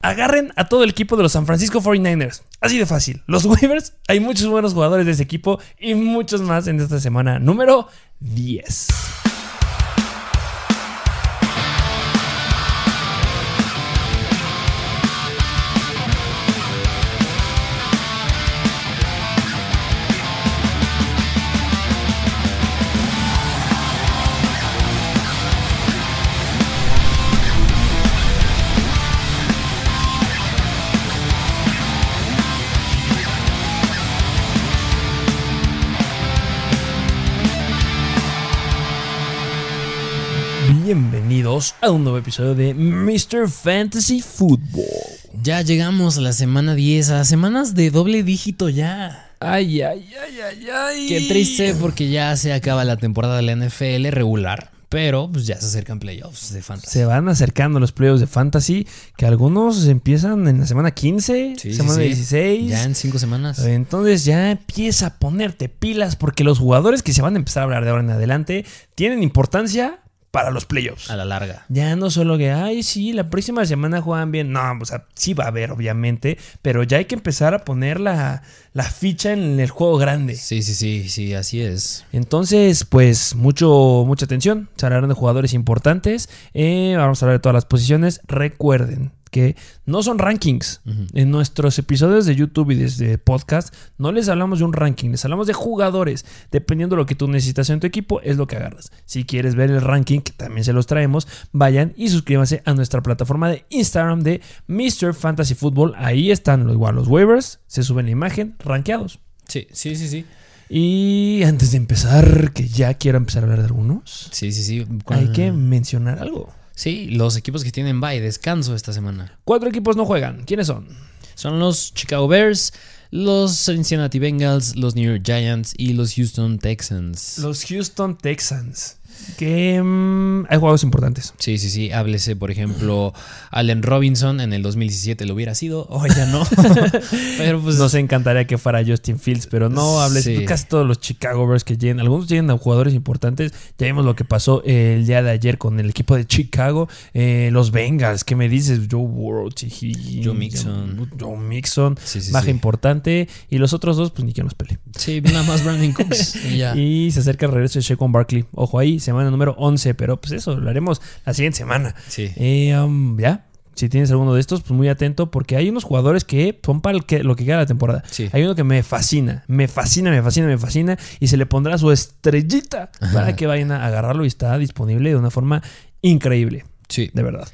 Agarren a todo el equipo de los San Francisco 49ers. Así de fácil. Los waivers, hay muchos buenos jugadores de ese equipo y muchos más en esta semana número 10. Bienvenidos a un nuevo episodio de Mr. Fantasy Football. Ya llegamos a la semana 10, a semanas de doble dígito ya. Ay, ay, ay, ay, ay. Qué triste porque ya se acaba la temporada de la NFL regular. Pero pues ya se acercan playoffs de fantasy. Se van acercando los playoffs de fantasy, que algunos empiezan en la semana 15, Sí, sí, semana sí. 16. Ya en cinco semanas. Entonces ya empieza a ponerte pilas porque los jugadores que se van a empezar a hablar de ahora en adelante tienen importancia para los playoffs. A la larga. Ya no solo que, ay, sí, la próxima semana juegan bien. No, o sea, sí va a haber, obviamente, pero ya hay que empezar a poner la, la ficha en el juego grande. Sí, sí, sí, sí, así es. Entonces, pues, mucho, mucha atención. Se hablarán de jugadores importantes. Eh, vamos a hablar de todas las posiciones. Recuerden que no son rankings. En nuestros episodios de YouTube y desde podcast, no les hablamos de un ranking, les hablamos de jugadores. Dependiendo de lo que tú necesitas en tu equipo, es lo que agarras. Si quieres ver el ranking, que también se los traemos, vayan y suscríbanse a nuestra plataforma de Instagram de Mr. Fantasy Football. Ahí están lo igual los waivers, se suben la imagen, rankeados. Sí, sí, sí, sí. Y antes de empezar, que ya quiero empezar a hablar de algunos, Sí, sí, sí. hay que mencionar algo. Sí, los equipos que tienen bye, descanso esta semana. Cuatro equipos no juegan. ¿Quiénes son? Son los Chicago Bears, los Cincinnati Bengals, los New York Giants y los Houston Texans. Los Houston Texans. Que mm, hay jugadores importantes. Sí, sí, sí. Háblese, por ejemplo, Allen Robinson en el 2017 lo hubiera sido. Hoy ya no. Pero pues. Nos encantaría que fuera Justin Fields, pero no hables. Sí. Casi todos los Chicago Bears que lleguen, algunos llegan a jugadores importantes. Ya vimos lo que pasó el día de ayer con el equipo de Chicago. Eh, los Bengals, ¿qué me dices? Joe Burrow, Joe Mixon. Joe Mixon, Sí, sí, baja importante. Y los otros dos, pues ni que nos pele. Sí, nada más Brandon Cooks. Y ya. Y se acerca el regreso de Shaquan Barkley. Ojo ahí, semana número 11, pero pues eso, lo haremos la siguiente semana. Sí. Eh, um, ya, si tienes alguno de estos, pues muy atento, porque hay unos jugadores que son para que, lo que queda de la temporada. Sí. Hay uno que me fascina, me fascina, me fascina, me fascina, y se le pondrá su estrellita para que vayan a agarrarlo y está disponible de una forma increíble, Sí. de verdad.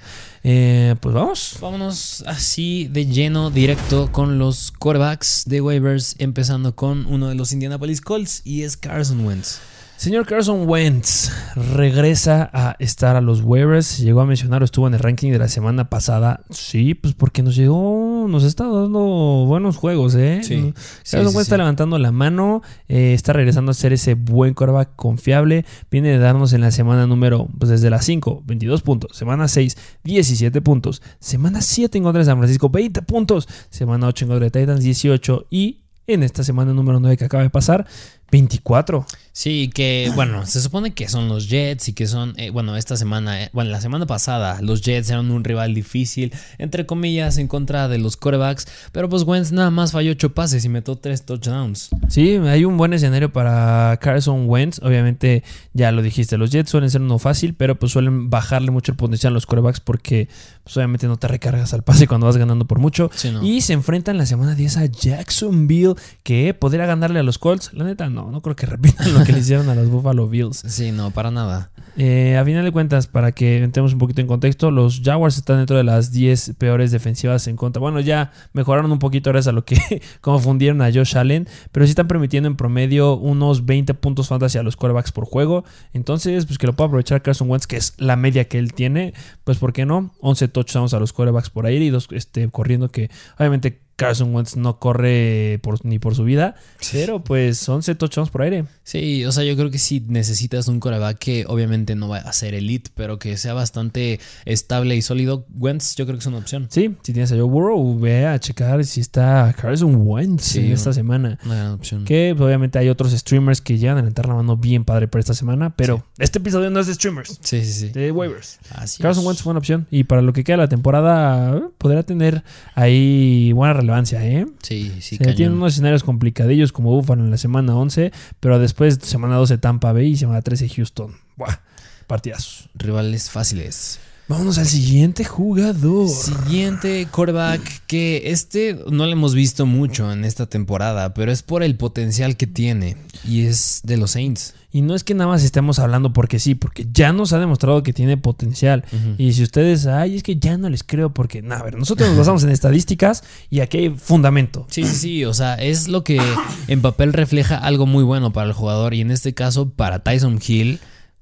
Eh, pues vamos. Vámonos así de lleno, directo con los quarterbacks de waivers, empezando con uno de los Indianapolis Colts y es Carson Wentz. Señor Carson Wentz regresa a estar a los waivers. Llegó a mencionar, estuvo en el ranking de la semana pasada. Sí, pues porque nos llegó, nos está dando buenos juegos, ¿eh? Sí, Carson sí, Wentz sí, está levantando la mano, eh, está regresando a ser ese buen quarterback confiable. Viene de darnos en la semana número, pues desde las 5, 22 puntos. Semana 6, 17 puntos. Semana 7 en contra de San Francisco, 20 puntos. Semana 8 en contra de Titans, 18. Y en esta semana número 9 que acaba de pasar, 24. Sí, que bueno, se supone que son los Jets y que son, eh, bueno, esta semana, eh, bueno, la semana pasada los Jets eran un rival difícil, entre comillas, en contra de los quarterbacks, pero pues Wentz nada más falló ocho pases y metió tres touchdowns. Sí, hay un buen escenario para Carson Wentz. Obviamente, ya lo dijiste, los Jets suelen ser uno fácil, pero pues suelen bajarle mucho el potencial a los corebacks porque pues, obviamente no te recargas al pase cuando vas ganando por mucho. Sí, no. Y se enfrentan la semana 10 a Jacksonville, que podría ganarle a los Colts. La neta, no, no creo que repitan que le hicieron a los Buffalo Bills. Sí, no, para nada. Eh, a final de cuentas, para que entremos un poquito en contexto, los Jaguars están dentro de las 10 peores defensivas en contra. Bueno, ya mejoraron un poquito gracias a lo que confundieron a Josh Allen, pero sí están permitiendo en promedio unos 20 puntos fantasy a los quarterbacks por juego. Entonces, pues que lo pueda aprovechar Carson Wentz, que es la media que él tiene, pues ¿por qué no? 11 touchdowns a los quarterbacks por aire y dos este, corriendo que obviamente Carson Wentz no corre por, ni por su vida, pero pues 11 touchdowns por aire. Sí, o sea, yo creo que si necesitas un coreback que obviamente no va a ser elite, pero que sea bastante estable y sólido, Wentz yo creo que es una opción. Sí, si tienes a Joe Burrow, ve a checar si está Carson Wentz Sí, en esta semana. Una gran opción. Que pues, obviamente hay otros streamers que llegan a levantar la mano bien padre para esta semana, pero este episodio no es de streamers, Sí, sí, sí. de waivers. Así Carson es. Wentz fue una opción y para lo que queda la temporada eh, podrá tener ahí buena relevancia, ¿eh? Sí, sí, Se tienen unos escenarios complicadillos como Buffalo en la semana 11, pero después semana 12 Tampa Bay y semana 13 Houston. Buah, partidazos. Rivales fáciles. Vámonos al siguiente jugador. Siguiente quarterback que este no lo hemos visto mucho en esta temporada, pero es por el potencial que tiene y es de los Saints. Y no es que nada más estemos hablando porque sí, porque ya nos ha demostrado que tiene potencial. Y si ustedes, ay, es que ya no les creo porque, nada, a ver, nosotros nos basamos en estadísticas y aquí hay fundamento. Sí, sí, sí, o sea, es lo que en papel refleja algo muy bueno para el jugador y en este caso para Tyson Hill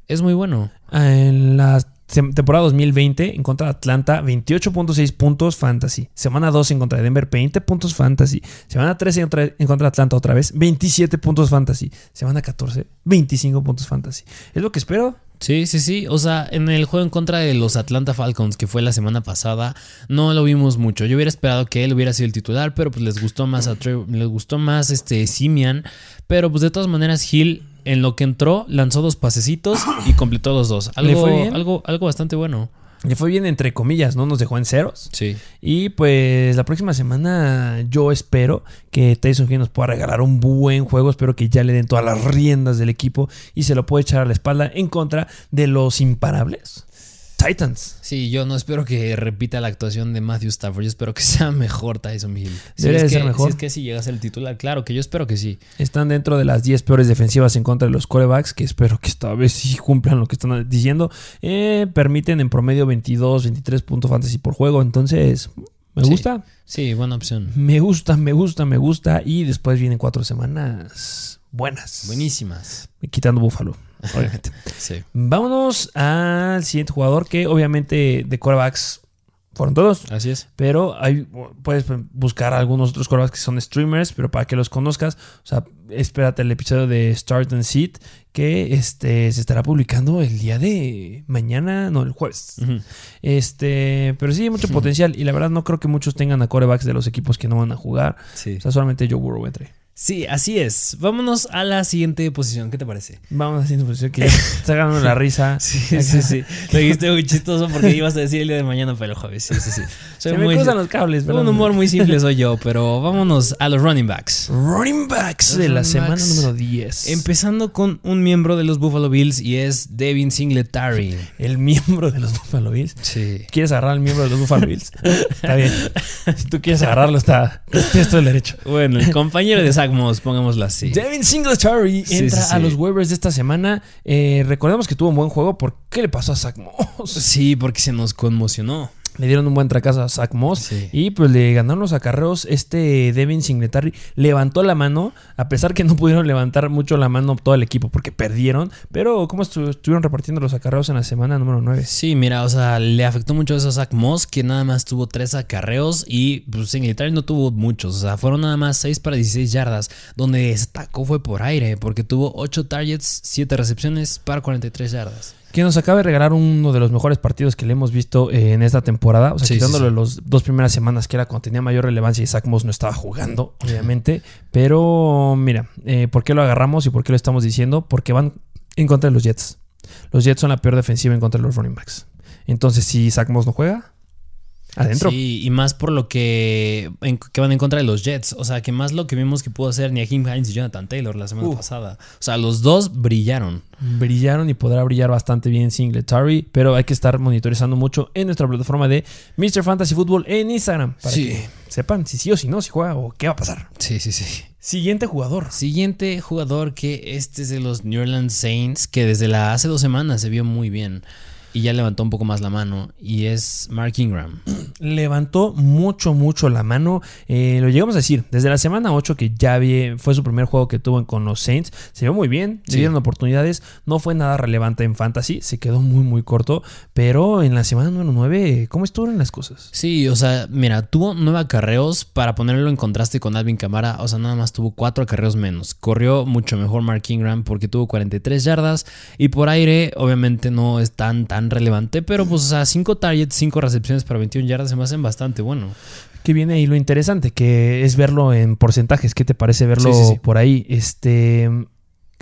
es muy bueno. En la tem- temporada 2020 en contra de Atlanta, 28.6 puntos fantasy. Semana 2 en contra de Denver, 20 puntos fantasy. Semana 13 en contra, en contra de Atlanta otra vez, 27 puntos fantasy. Semana 14, 25 puntos fantasy. Es lo que espero. Sí, sí, sí. O sea, en el juego en contra de los Atlanta Falcons, que fue la semana pasada, no lo vimos mucho. Yo hubiera esperado que él hubiera sido el titular, pero pues les gustó más a les gustó más este Simian. Pero pues de todas maneras, Hill, en lo que entró, lanzó dos pasecitos y completó los dos. Le Algo, fue bien. algo, algo bastante bueno. Le fue bien entre comillas, ¿no? Nos dejó en ceros. Sí. Y pues la próxima semana yo espero que Tyson Hill nos pueda regalar un buen juego. Espero que ya le den todas las riendas del equipo y se lo pueda echar a la espalda en contra de los imparables Titans. Sí, yo no espero que repita la actuación de Matthew Stafford. Yo espero que sea mejor Tyson Hill. Si es de que, ser mejor. Si es que si llega a ser el titular, claro que yo espero que sí. Están dentro de las 10 peores defensivas en contra de los corebacks, que espero que esta vez sí cumplan lo que están diciendo. Eh, permiten en promedio 22, 23 puntos fantasy por juego. Entonces, me Sí. gusta. Sí, buena opción. Me gusta, me gusta, me gusta. Y después vienen cuatro semanas buenas. Buenísimas. Quitando Búfalo, obviamente. Sí. Vámonos al siguiente jugador que obviamente de corebacks fueron todos. Así es. Pero hay, puedes buscar algunos otros corebacks que son streamers, pero para que los conozcas, o sea, espérate el episodio de Start and Seat que este, se estará publicando el día de mañana, no, el jueves. Este, pero sí hay mucho potencial y la verdad no creo que muchos tengan a corebacks de los equipos que no van a jugar. Sí. O sea, solamente Joe Burrow entre. Sí, así es. Vámonos a la siguiente posición. ¿Qué te parece? Vamos haciendo posición que está ganando la risa. Sí, sí, sí. Lo dijiste muy chistoso porque ibas a decir el día de mañana, pero jueves. Sí, sí, sí. Se Soy me muy, cruzan los cables, un perdón. humor muy simple soy yo, pero vámonos a los running backs. Running backs Los de la semana backs. número 10. Empezando con un miembro de los Buffalo Bills y es Devin Singletary. el miembro de los Buffalo Bills. Sí. ¿Quieres agarrar al miembro de los Buffalo Bills? está bien. Si tú quieres agarrarlo, está. Tienes todo el derecho. Bueno, el compañero de Zach Moss, pongámoslo así. Devin Singletary Sí, entra sí, sí. a los waivers de esta semana. Eh, recordemos que tuvo un buen juego. ¿Por qué le pasó a Zach Moss? Sí, porque se nos conmocionó. Le dieron un buen tracazo a Zach Moss. Sí. Y pues le ganaron los acarreos. Este Devin Singletary levantó la mano. A pesar que no pudieron levantar mucho la mano todo el equipo porque perdieron. Pero ¿cómo estu- estuvieron repartiendo los acarreos en la semana número 9? Sí, mira, o sea, le afectó mucho eso a Zach Moss, que nada más tuvo tres acarreos y pues Singletary no tuvo muchos, o sea, fueron nada más 6 para 16 yardas, donde destacó fue por aire, porque tuvo 8 targets, 7 recepciones para 43 yardas. Que nos acaba de regalar uno de los mejores partidos que le hemos visto eh, en esta temporada. O sea, Sí, sí. los dos primeras semanas que era cuando tenía mayor relevancia y Zach Moss no estaba jugando, obviamente. Pero mira, eh, ¿por qué lo agarramos y por qué lo estamos diciendo? Porque van en contra de los Jets. Los Jets son la peor defensiva en contra de los running backs. Entonces, si Zach Moss no juega, adentro. Sí, y más por lo que, en- que van en contra de los Jets, o sea, que más lo que vimos que pudo hacer Niahim Hines y Jonathan Taylor la semana pasada. O sea, los dos brillaron. Brillaron y podrá brillar bastante bien Singletary, pero hay que estar monitorizando mucho en nuestra plataforma de Mr. Fantasy Football en Instagram para Sí. que sepan si sí o si no, si juega o qué va a pasar. Sí, sí, sí. Siguiente jugador. Siguiente jugador que este es de los New Orleans Saints, que desde la hace dos semanas se vio muy bien. Y ya levantó un poco más la mano y es Mark Ingram. Levantó mucho, mucho la mano. Eh, lo llegamos a decir, desde la semana 8 que ya vi, fue su primer juego que tuvo con los Saints, se vio muy bien, le dieron oportunidades, no fue nada relevante en fantasy, se quedó muy, muy corto, pero en la semana número 9, ¿cómo estuvieron las cosas? Sí, o sea, mira, tuvo nueve acarreos para ponerlo en contraste con Alvin Camara, o sea, nada más tuvo cuatro acarreos menos. Corrió mucho mejor Mark Ingram porque tuvo 43 yardas y por aire, obviamente no es tan, tan relevante, pero pues, o sea, 5 targets, 5 recepciones para 21 yardas se me hacen bastante bueno. Que viene ahí lo interesante, que es verlo en porcentajes. ¿Qué te parece verlo por ahí? Este.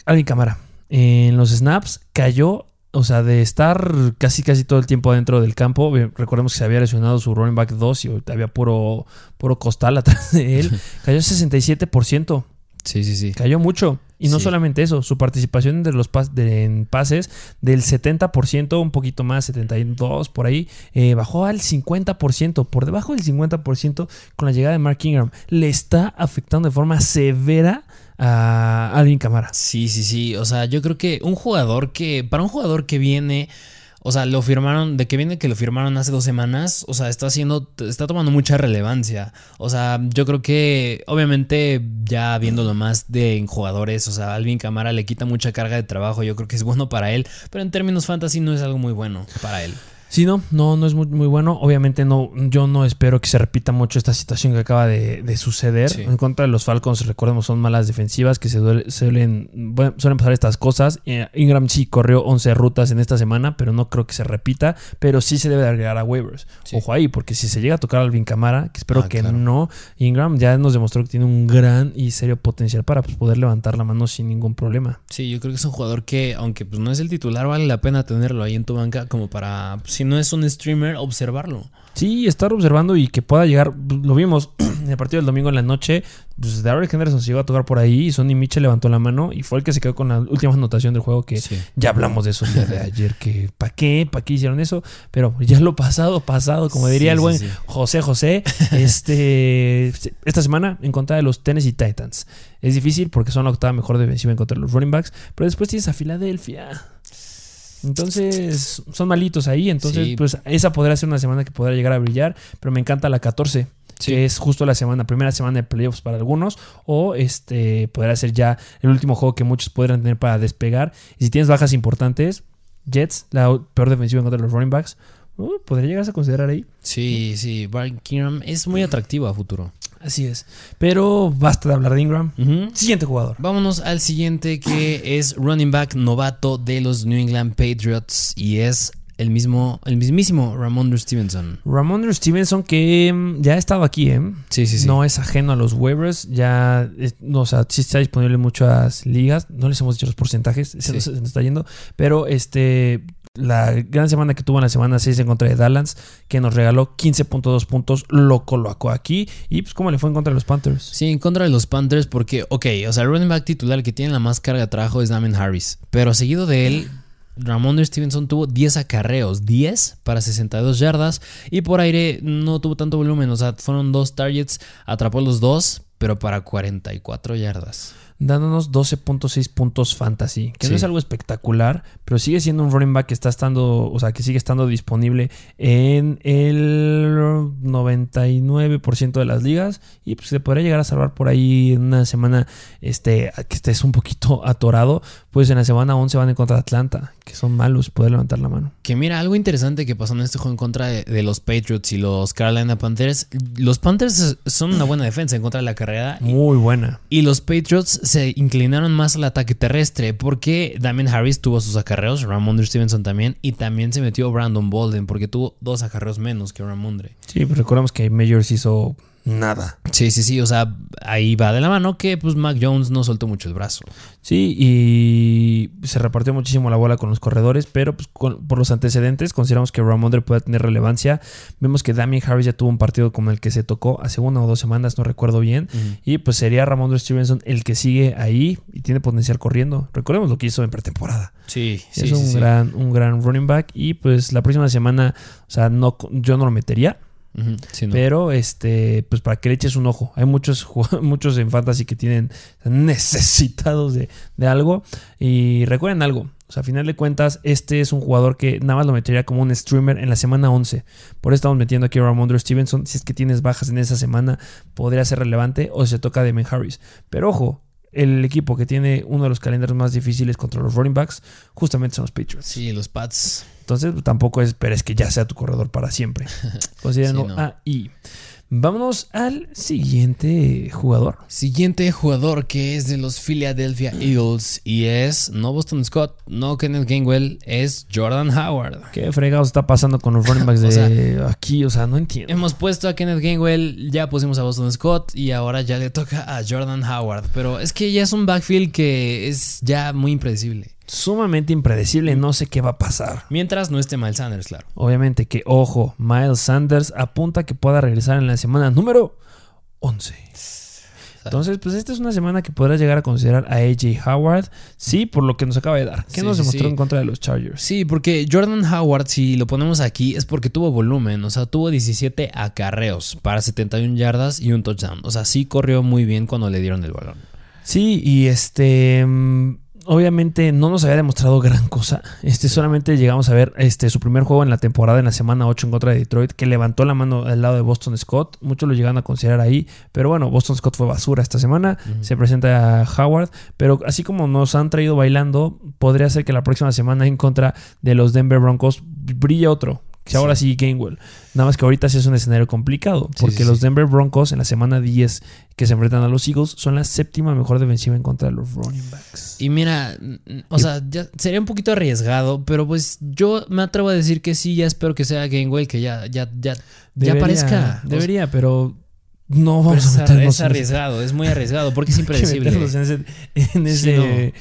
Alvin Cámara. En los snaps cayó o sea, de estar casi casi todo el tiempo dentro del campo, recordemos que se había lesionado su running back 2 y había puro, puro costal atrás de él, cayó 67%. Sí, sí, sí. Cayó mucho. Y no solamente eso, su participación de los en pases del 70%, un poquito más, 72 por ahí, eh, bajó al 50%, por debajo del 50% con la llegada de Mark Ingram. Le está afectando de forma severa a Alvin Camara. Sí, sí, sí. O sea, yo creo que un jugador que, para un jugador que viene o sea, lo firmaron, de que viene que lo firmaron hace dos semanas, o sea, está haciendo, está tomando mucha relevancia. O sea, yo creo que, obviamente, ya viéndolo más de jugadores, o sea, Alvin Camara le quita mucha carga de trabajo, yo creo que es bueno para él, pero en términos fantasy no es algo muy bueno para él. Sí, no, no, no es muy, muy, bueno. Obviamente no, yo no espero que se repita mucho esta situación que acaba de, suceder. En contra de los Falcons, recordemos, son malas defensivas que se suelen, suelen pasar estas cosas. Eh, Ingram sí corrió 11 rutas en esta semana, pero no creo que se repita. Pero sí se debe agregar a waivers. Ojo ahí, porque si se llega a tocar a Alvin Camara, que espero ah, que no, Ingram ya nos demostró que tiene un gran y serio potencial para pues, poder levantar la mano sin ningún problema. Sí, yo creo que es un jugador que, aunque pues, no es el titular, vale la pena tenerlo ahí en tu banca como para... Pues, si no es un streamer, observarlo. Sí, estar observando y que pueda llegar. Lo vimos en el partido del domingo en la noche. Pues Darrell Henderson se llegó a tocar por ahí y Sonny Mitchell levantó la mano y fue el que se quedó con la última anotación del juego. Que ya hablamos de eso el día de ayer. Que ¿para qué? ¿Para qué hicieron eso? Pero ya lo pasado, pasado, como diría el buen José José. este Esta semana en contra de los Tennessee Titans. Es difícil porque son la octava mejor defensiva en contra de los running backs. Pero después tienes a Filadelfia. Entonces, son malitos ahí. Entonces, pues esa podría ser una semana que podrá llegar a brillar. Pero me encanta la 14. que es justo la semana, primera semana de playoffs para algunos, o este podrá ser ya el último juego que muchos podrán tener para despegar. Y si tienes bajas importantes, Jets, la peor defensiva contra los running backs, uh, podría llegarse a considerar ahí. Sí, sí, Brian Keenum es muy atractivo a futuro. Así es. Pero basta de hablar de Ingram. Siguiente jugador. Vámonos al siguiente que es running back novato de los New England Patriots y es el mismo, el mismísimo Ramondre Stevenson. Ramondre Stevenson que mm, ya ha estado aquí, ¿eh? Sí, sí, sí. No es ajeno a los waivers, ya, no, o sea, sí está disponible en muchas ligas. No les hemos dicho los porcentajes, se, nos, está yendo, pero este la gran semana que tuvo en la semana 6 en contra de Dallas, que nos regaló 15.2 puntos, lo colocó aquí. Y pues, ¿cómo le fue en contra de los Panthers? Sí, en contra de los Panthers, porque, ok, o sea, el running back titular que tiene la más carga de trabajo es Damien Harris, pero seguido de él. Ramón Stevenson tuvo 10 acarreos, 10 para 62 yardas y por aire no tuvo tanto volumen, o sea, fueron dos targets, atrapó los dos, pero para 44 yardas dándonos 12.6 puntos fantasy, que no es algo espectacular, pero sigue siendo un running back que está estando, o sea, que sigue estando disponible en el 99% de las ligas y pues se podría llegar a salvar por ahí en una semana este que estés un poquito atorado, pues en la semana 11 van en contra de Atlanta, que son malos, poder levantar la mano. Que mira, algo interesante que pasó en este juego en contra de, los Patriots y los Carolina Panthers, los Panthers son una buena defensa en contra de la carrera. Muy buena. Y los Patriots se inclinaron más al ataque terrestre porque Damien Harris tuvo sus acarreos, Ramondre Stevenson también, y también se metió Brandon Bolden porque tuvo dos acarreos menos que Ramondre. Sí, pero recordemos que Majors hizo nada. Sí, sí, sí. O sea, ahí va de la mano que pues Mac Jones no soltó mucho el brazo. Sí, y se repartió muchísimo la bola con los corredores, pero pues, por los antecedentes consideramos que Ramondre puede tener relevancia. Vemos que Damien Harris ya tuvo un partido como el que se tocó hace una o dos semanas, no recuerdo bien. Y pues sería Ramondre Stevenson el que sigue ahí y tiene potencial corriendo. Recordemos lo que hizo en pretemporada. Sí, es un, Gran, un gran running back. Y pues la próxima semana, o sea, no, yo no lo metería pero, este, pues para que le eches un ojo. Hay muchos, muchos en fantasy que tienen necesitados de, algo. Y recuerden algo. O sea, a final de cuentas, este es un jugador que nada más lo metería como un streamer en la semana 11. Por eso estamos metiendo aquí a Ramondre Stevenson. Si es que tienes bajas en esa semana, podría ser relevante o se toca a Demen Harris. Pero ojo, el equipo que tiene uno de los calendarios más difíciles contra los running backs, justamente son los Patriots. Sí, los Pats. Entonces, tampoco esperes que ya sea tu corredor para siempre. Considérenlo Sí, no. ahí. Vámonos al siguiente jugador. Siguiente jugador que es de los Philadelphia Eagles y es no Boston Scott, no Kenneth Gainwell, es Jordan Howard. ¿Qué fregados está pasando con los running backs O de aquí? O sea, no entiendo. Hemos puesto a Kenneth Gainwell, ya pusimos a Boston Scott y ahora ya le toca a Jordan Howard. Pero es que ya es un backfield que es ya muy impredecible. Sumamente impredecible, no sé qué va a pasar. Mientras no esté Miles Sanders, claro. Obviamente que, ojo, Miles Sanders apunta que pueda regresar en la semana número 11. Entonces, pues esta es una semana que podrás llegar a considerar a AJ Howard, sí, por lo que nos acaba de dar. ¿Qué Sí, nos demostró sí. en contra de los Chargers? Sí, porque Jordan Howard, si lo ponemos aquí, es porque tuvo volumen. O sea, tuvo 17 acarreos para 71 yardas y un touchdown. O sea, sí corrió muy bien cuando le dieron el balón. Sí, y este. Obviamente no nos había demostrado gran cosa. Este solamente llegamos a ver este su primer juego en la temporada en la semana 8 en contra de Detroit, que levantó la mano al lado de Boston Scott. Muchos lo llegan a considerar ahí, pero bueno, Boston Scott fue basura esta semana. Se presenta a Howard, pero así como nos han traído bailando, podría ser que la próxima semana en contra de los Denver Broncos brille otro. Que ahora sí, Gainwell. Nada más que ahorita sí es un escenario complicado. Sí, Porque sí, los sí. Denver Broncos en la semana 10 que se enfrentan a los Eagles son la séptima mejor defensiva en contra de los running backs. Y mira, o sea, ya sería un poquito arriesgado, pero pues yo me atrevo a decir que sí, ya espero que sea Gainwell, que ya, ya, ya, ya Debería- aparezca. Debería, pero no vamos pero a es, arriesgado, es muy arriesgado, porque es impredecible. en ese, en, Sí, ese, no. en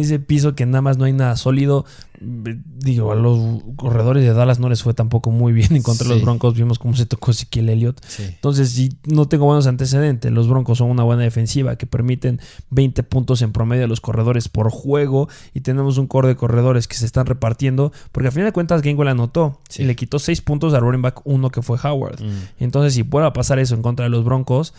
ese piso que nada más no hay nada sólido. Digo, a los corredores de Dallas no les fue tampoco muy bien en contra de los. Broncos. Vimos cómo se tocó Ezequiel Elliott. Sí. Entonces, si no tengo buenos antecedentes, los Broncos son una buena defensiva que permiten 20 puntos en promedio a los corredores por juego y tenemos un core de corredores que se están repartiendo, porque al final de cuentas Gainwell anotó Sí. y le quitó 6 puntos al running back 1 que fue Howard. Mm. Entonces, si pueda pasar eso en contra de los Broncos,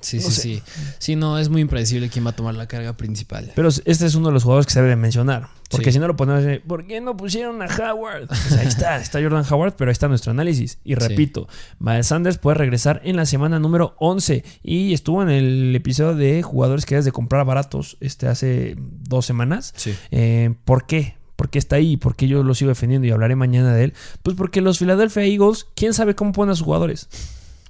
Sí, No sí, sé. sí. Sí, no, es muy impredecible quién va a tomar la carga principal. pero este es uno de los jugadores que se debe de mencionar, porque Sí. si no lo ponemos, ¿por qué no pusieron a Howard? Pues ahí está, está Jordan Howard, pero ahí está nuestro análisis. Y repito, Miles Sanders puede regresar en la semana número 11 y estuvo en el episodio de jugadores que debes de comprar baratos este, hace dos semanas. Sí. Eh, ¿Por qué? ¿Por qué está ahí? ¿Por qué yo lo sigo defendiendo y hablaré mañana de él? Pues porque los Philadelphia Eagles, quién sabe cómo ponen a sus jugadores.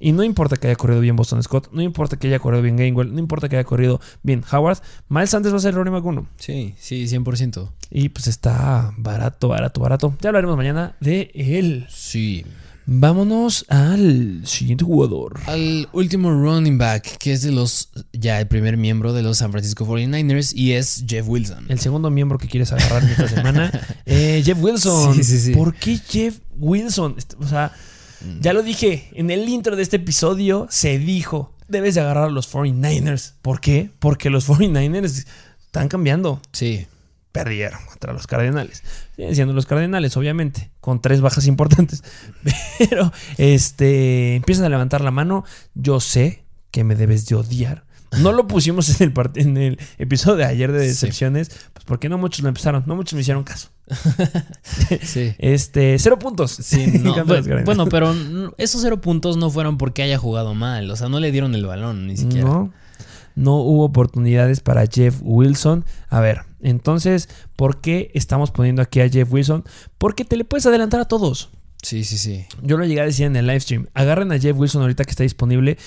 Y no importa que haya corrido bien Boston Scott, no importa que haya corrido bien Gainwell, no importa que haya corrido bien Howard, Miles Sanders va a ser el running back uno. Sí, sí, 100%. Y pues está barato, barato, barato. Ya hablaremos mañana de él. Sí. Vámonos al siguiente jugador. Al último running back, que es de los, ya el primer miembro de los San Francisco 49ers, y es Jeff Wilson. El segundo miembro que quieres agarrar esta semana, eh, Jeff Wilson. Sí, sí, sí. ¿Por qué Jeff Wilson? O sea, Mm. ya lo dije, en el intro de este episodio se dijo, debes de agarrar a los 49ers. ¿Por qué? Porque los 49ers están cambiando. Sí. Perdieron contra los Cardenales. Siguen siendo los Cardenales, obviamente, con tres bajas importantes. Pero este empiezan a levantar la mano. Yo sé que me debes de odiar. No lo pusimos en el, part- en el episodio de ayer de Sí. decepciones, pues porque no muchos lo empezaron, no muchos me hicieron caso. Sí. Este, cero puntos. Sí, no, los bueno, pero esos cero puntos no fueron porque haya jugado mal. O sea, no le dieron el balón ni siquiera. No, no hubo oportunidades para Jeff Wilson. A ver, entonces, ¿por qué estamos poniendo aquí a Jeff Wilson? Porque te le puedes adelantar a todos. Sí, sí, sí. Yo lo llegué a decir en el live stream. Agarren a Jeff Wilson ahorita que está disponible.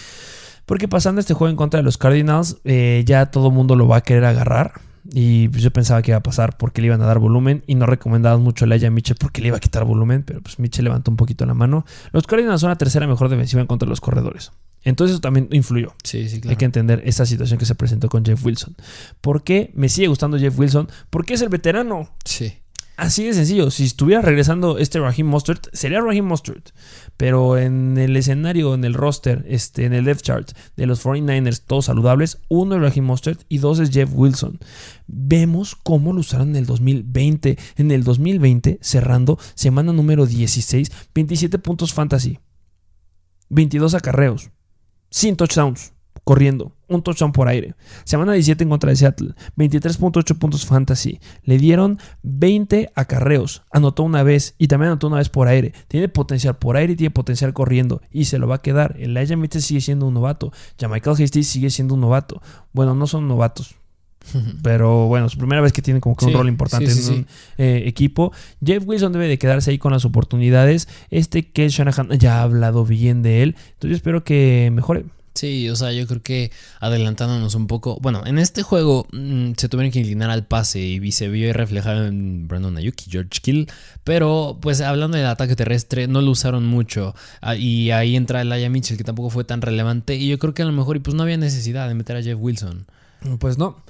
Porque pasando este juego en contra de los Cardinals, eh, ya todo el mundo lo va a querer agarrar. Y pues yo pensaba que iba a pasar porque le iban a dar volumen. Y no recomendaban mucho a Elijah Mitchell porque le iba a quitar volumen. Pero pues Mitchell levantó un poquito la mano. Los Cardinals son la tercera mejor defensiva en contra de los corredores. Entonces eso también influyó. Sí, sí, claro. Hay que entender esta situación que se presentó con Jeff Wilson. ¿Por qué me sigue gustando Jeff Wilson? Porque es el veterano. Sí. Así de sencillo. Si estuviera regresando este Raheem Mostert, sería Raheem Mostert. Pero en el escenario, en el roster, este, en el depth chart de los 49ers, todos saludables, uno es Raheem Mostert y dos es Jeff Wilson. Vemos cómo lo usaron en el 2020. En el 2020, cerrando semana número 16, 27 puntos fantasy, 22 acarreos, 100 touchdowns, corriendo, un touchdown por aire. Semana 17 en contra de Seattle, 23.8 puntos fantasy. Le dieron 20 acarreos. Anotó una vez y también anotó una vez por aire. Tiene potencial por aire y tiene potencial corriendo. Y se lo va a quedar. Elijah Mitchell sigue siendo un novato. Michael Hasty sigue siendo un novato. Bueno, no son novatos. Pero bueno, es primera vez que tiene como que un rol importante sí, sí, en un eh, equipo. Jeff Wilson debe de quedarse ahí con las oportunidades. Este que Shanahan ya ha hablado bien de él. Entonces yo espero que mejore. Sí, o sea, yo creo que adelantándonos un poco. Bueno, en este juego mm, se tuvieron que inclinar al pase y se vio reflejado en Brandon Ayuk y George Kill. Pero, pues hablando del ataque terrestre, no lo usaron mucho. Ah, y ahí entra Elijah Mitchell, que tampoco fue tan relevante. Y yo creo que a lo mejor, y pues no había necesidad de meter a Jeff Wilson. Pues no.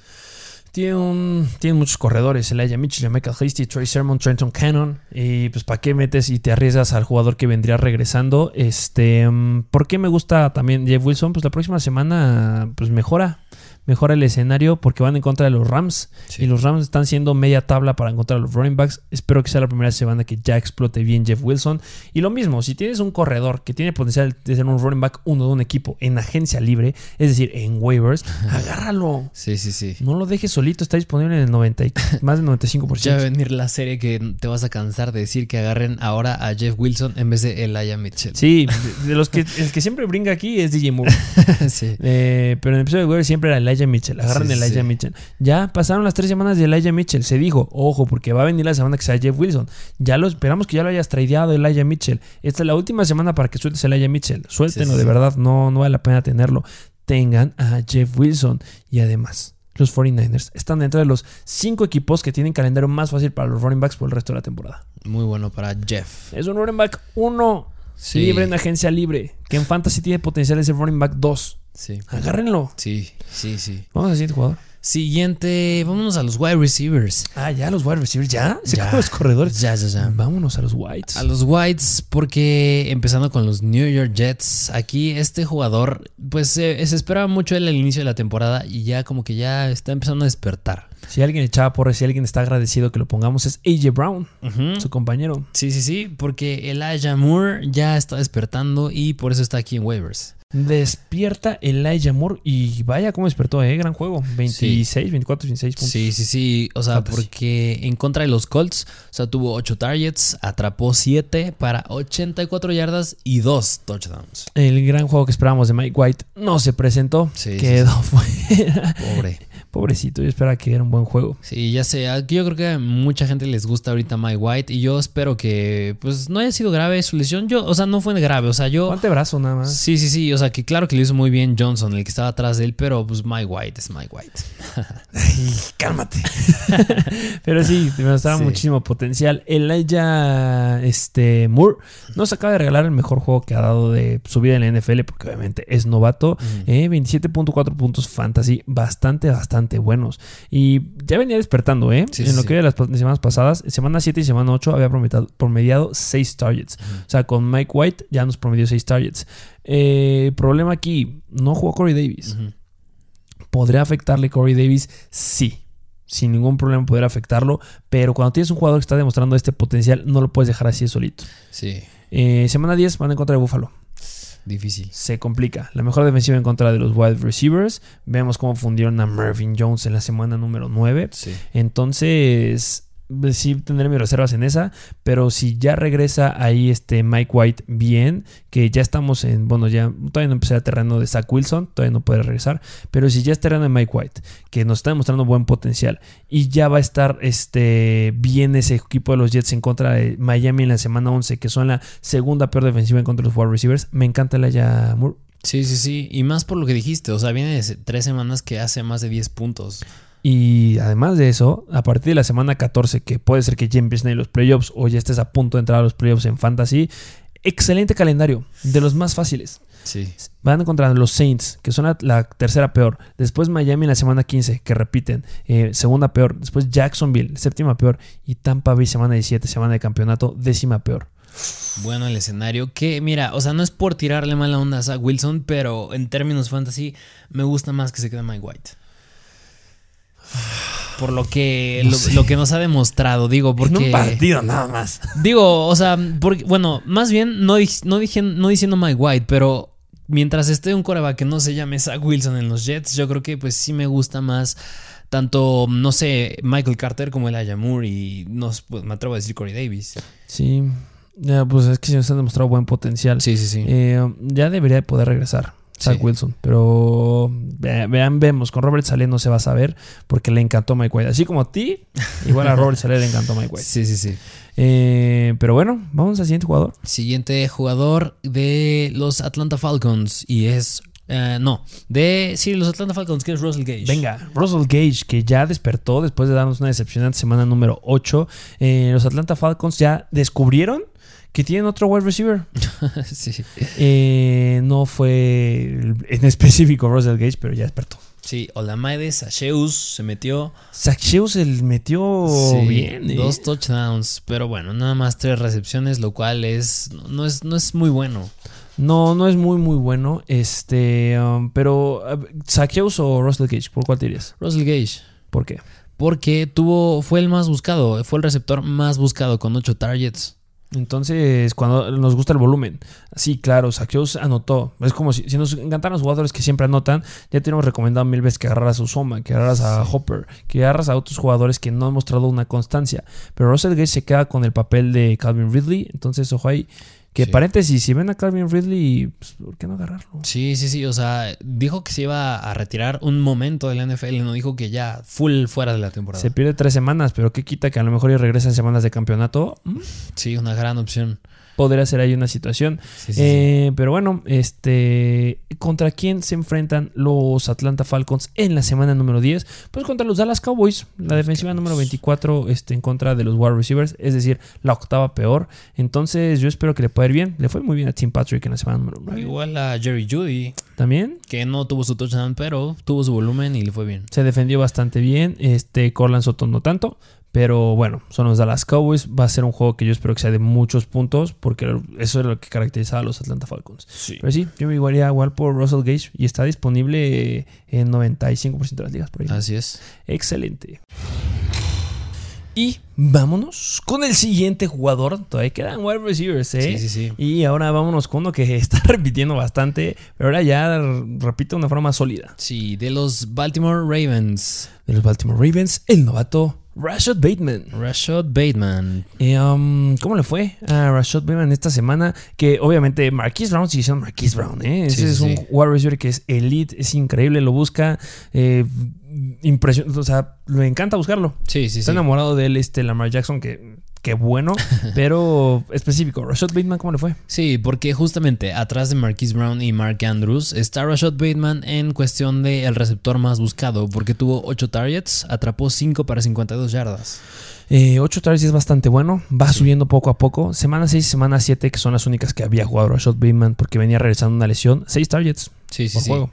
Tiene, un, tiene muchos corredores, Elijah Mitchell, Michael Hasty, Troy Sermon, Trenton Cannon. Y pues ¿para qué metes y te arriesgas al jugador que vendría regresando? Este, mm, ¿Por qué me gusta también Jeff Wilson? Pues la próxima semana pues mejora. Mejora el escenario porque van en contra de los Rams. Sí. Y los Rams están siendo media tabla para encontrar a los running backs. Espero que sea la primera semana que ya explote bien Jeff Wilson. Y lo mismo, si tienes un corredor que tiene potencial de ser un running back uno de un equipo en agencia libre, es decir, en waivers, agárralo. Sí, sí, sí. No lo dejes solito, está disponible en el 90 y- más del 95%. Ya va a venir la serie que te vas a cansar de decir que agarren ahora a Jeff Wilson en vez de Elijah Mitchell. Sí, de, de los que el que siempre brinca aquí es DJ Moore. sí. Eh, pero en el episodio de Weaver siempre era Elijah Mitchell. Agarran Sí, Elijah sí. Mitchell. Ya pasaron las tres semanas de Elijah Mitchell. Se dijo, ojo, porque va a venir la semana que sea Jeff Wilson. Ya lo esperamos que ya lo hayas tradeado Elijah Mitchell. Esta es la última semana para que sueltes a Elijah Mitchell. Suéltenlo, Sí, de verdad. No, no vale la pena tenerlo. Tengan a Jeff Wilson. Y además, los 49ers están dentro de los cinco equipos que tienen calendario más fácil para los running backs por el resto de la temporada. Muy bueno para Jeff. Es un running back 1 Sí. libre en agencia libre. Que en fantasy tiene potencial de ser running back 2. Sí. Agárrenlo. Sí, sí, sí. Vamos al siguiente jugador. Siguiente, vámonos a los wide receivers. Ah, ya, los wide receivers, ya. Se Ya. los corredores. Ya, ya, ya. Vámonos a los whites. A los Whites, porque empezando con los New York Jets, aquí este jugador, pues se se esperaba mucho él al inicio de la temporada y ya como que ya está empezando a despertar. Si alguien echaba por si alguien está agradecido que lo pongamos, es AJ Brown, su compañero. Sí, sí, sí, porque Elijah Moore ya está despertando y por eso está aquí en waivers. Despierta Elijah Moore y vaya cómo despertó, eh. Gran juego. 26, 24, 26 puntos. Sí, sí, sí. O sea, Fantasy. porque en contra de los Colts, o sea, tuvo 8 targets, atrapó 7 para 84 yardas y 2 touchdowns. El gran juego que esperábamos de Mike White no se presentó. Sí, quedó fuera. Pobre. Pobrecito, yo esperaba que era un buen juego. Sí, ya sé. Aquí yo creo que a mucha gente les gusta ahorita Mike White y yo espero que pues no haya sido grave su lesión. Yo, o sea, no fue grave. O sea, yo. Guante brazo nada más. Sí, sí, sí. O sea, que claro que lo hizo muy bien Johnson, el que estaba atrás de él, pero pues Mike White es Mike White. Ay, cálmate. Pero sí, me mostraba Sí. muchísimo potencial. Elijah este, Moore nos acaba de regalar el mejor juego que ha dado de su vida en la NFL, porque obviamente es novato. Eh, 27.4 puntos fantasy, bastante, bastante buenos. Y ya venía despertando, ¿eh? Sí, en sí, lo que de las semanas pasadas, semana 7 y semana 8, había promediado, promediado 6 targets. O sea, con Mike White ya nos promedió 6 targets. Eh, problema aquí, no jugó Corey Davis. ¿Podría afectarle Corey Davis? Sí. Sin ningún problema poder afectarlo. Pero cuando tienes un jugador que está demostrando este potencial, no lo puedes dejar así solito. Sí, Eh, semana 10 van en contra de Buffalo. Difícil. Se complica. La mejor defensiva en contra de los wide receivers. Vemos cómo fundieron a Mervyn Jones en la semana número 9. Sí. Entonces, sí tendré mis reservas en esa. Pero si ya regresa ahí este Mike White bien, que ya estamos en, bueno, ya todavía no empecé a terreno de Zach Wilson, todavía no puede regresar. Pero si ya es terreno de Mike White, que nos está demostrando buen potencial, y ya va a estar este, bien ese equipo de los Jets en contra de Miami en la semana 11, que son la segunda peor defensiva en contra de los wide receivers, me encanta la ya Moore. Sí, sí, sí. Y más por lo que dijiste. O sea, viene de tres semanas que hace más de 10 puntos. Y además de eso, a partir de la semana 14, que puede ser que ya empiecen ahí los playoffs o ya estés a punto de entrar a los playoffs en Fantasy, excelente calendario, de los más fáciles. Sí. Van contra los Saints, que son la, la tercera peor. Después Miami en la semana 15, que repiten, eh, segunda peor. Después Jacksonville, séptima peor. Y Tampa Bay, semana 17, semana de campeonato, décima peor. Bueno, el escenario que, mira, o sea, no es por tirarle mala onda a Zach Wilson, pero en términos fantasy me gusta más que se quede Mike White. Por lo que, No lo, que nos ha demostrado, digo, porque... nada más. Digo, o sea, porque, bueno, más bien no, no, dije, no diciendo Mike White, pero mientras esté un coreback que no se llame Zach Wilson en los Jets, yo creo que pues sí me gusta más tanto, no sé, Michael Carter como el Ayamur y no, pues, me atrevo a decir Corey Davis. Sí, ya, pues es que se nos han demostrado buen potencial. Sí, sí, sí. Eh, ya debería de poder regresar. Zach Sí. Wilson, pero ve- vean, vemos, con Robert Saleh no se va a saber porque le encantó Mike White. Así como a ti, igual a Robert Saleh le encantó Mike White. Sí, sí, sí. Eh, pero bueno, vamos al siguiente jugador. Siguiente jugador de los Atlanta Falcons y es... eh, no, de... Sí, los Atlanta Falcons, que es Russell Gage. Venga, Russell Gage, que ya despertó después de darnos una decepcionante semana número 8. Eh, los Atlanta Falcons ya descubrieron que tienen otro wide receiver. sí. Eh, no fue en específico Russell Gage, pero ya despertó. Sí, Olamaide Sasheus se metió Zach se metió Sí, bien. eh. dos touchdowns, pero bueno, nada más tres recepciones, lo cual es no, es no es muy bueno. No, no es muy, muy bueno. Este, um, pero Zach o Russell Gage, ¿por cuál te dirías? Russell Gage, ¿Por qué? porque tuvo fue el más buscado, fue el receptor más buscado con ocho targets. Entonces, cuando nos gusta el volumen, sí, claro, Saqueos anotó. Es como si, si nos encantan los jugadores que siempre anotan, ya te hemos recomendado mil veces que agarras a Usoma, que agarras a Hopper, que agarras a otros jugadores que no han mostrado una constancia. Pero Russell Gage se queda con el papel de Calvin Ridley, entonces, ojo ahí. Que Sí. paréntesis, si ven a Calvin Ridley, pues, ¿por qué no agarrarlo? Sí, sí, sí, o sea, dijo que se iba a retirar un momento de la NFL, no dijo que ya full fuera de la temporada. Se pierde tres semanas, pero qué quita que a lo mejor ya regresa en semanas de campeonato. Mm, Sí, una gran opción. Podría ser ahí una situación. Sí, sí, sí. Eh, Pero bueno, este. ¿Contra quién se enfrentan los Atlanta Falcons en la semana número 10? Pues contra los Dallas Cowboys. La defensiva Cowboys. número 24 este, en contra de los wide receivers, es decir, la octava peor. Entonces, yo espero que le pueda ir bien. Le fue muy bien a Tim Patrick en la semana número 9. Igual a Jerry Judy, También que no tuvo su touchdown, pero tuvo su volumen y le fue bien. se defendió bastante bien. Este, Corland Soto no tanto. Pero bueno, son los Dallas Cowboys. Va a ser un juego que yo espero que sea de muchos puntos, porque eso es lo que caracterizaba a los Atlanta Falcons. Sí. Pero sí, yo me igualaría igual por Russell Gage y está disponible en 95% de las ligas por ahí. Así es. Excelente. Y vámonos con el siguiente jugador. Todavía quedan wide receivers, ¿eh? Sí, sí, sí. Y ahora vámonos con uno que está repitiendo bastante, pero ahora ya repite de una forma sólida. Sí, de los Baltimore Ravens. De los Baltimore Ravens, el novato Rashad Bateman. Rashad Bateman. Eh, um, ¿Cómo le fue a Rashad Bateman esta semana? Que obviamente Marquise Brown sigue siendo Marquise Brown. ¿eh? Ese Sí, sí, es un wide receiver que es elite, es increíble, lo busca. Eh, impresión, o sea, le encanta buscarlo. Sí, sí, Está sí. enamorado de él, este Lamar Jackson, que, que bueno, pero específico. Rashad Bateman, ¿cómo le fue? Sí, porque justamente atrás de Marquise Brown y Mark Andrews está Rashad Bateman en cuestión de el receptor más buscado, porque tuvo 8 targets, atrapó 5 para 52 yardas. Eh, 8 targets es bastante bueno, va Sí. subiendo poco a poco. Semana 6 y semana 7, que son las únicas que había jugado Rashad Bateman porque venía regresando una lesión. 6 targets Sí, sí, por sí. juego. Sí,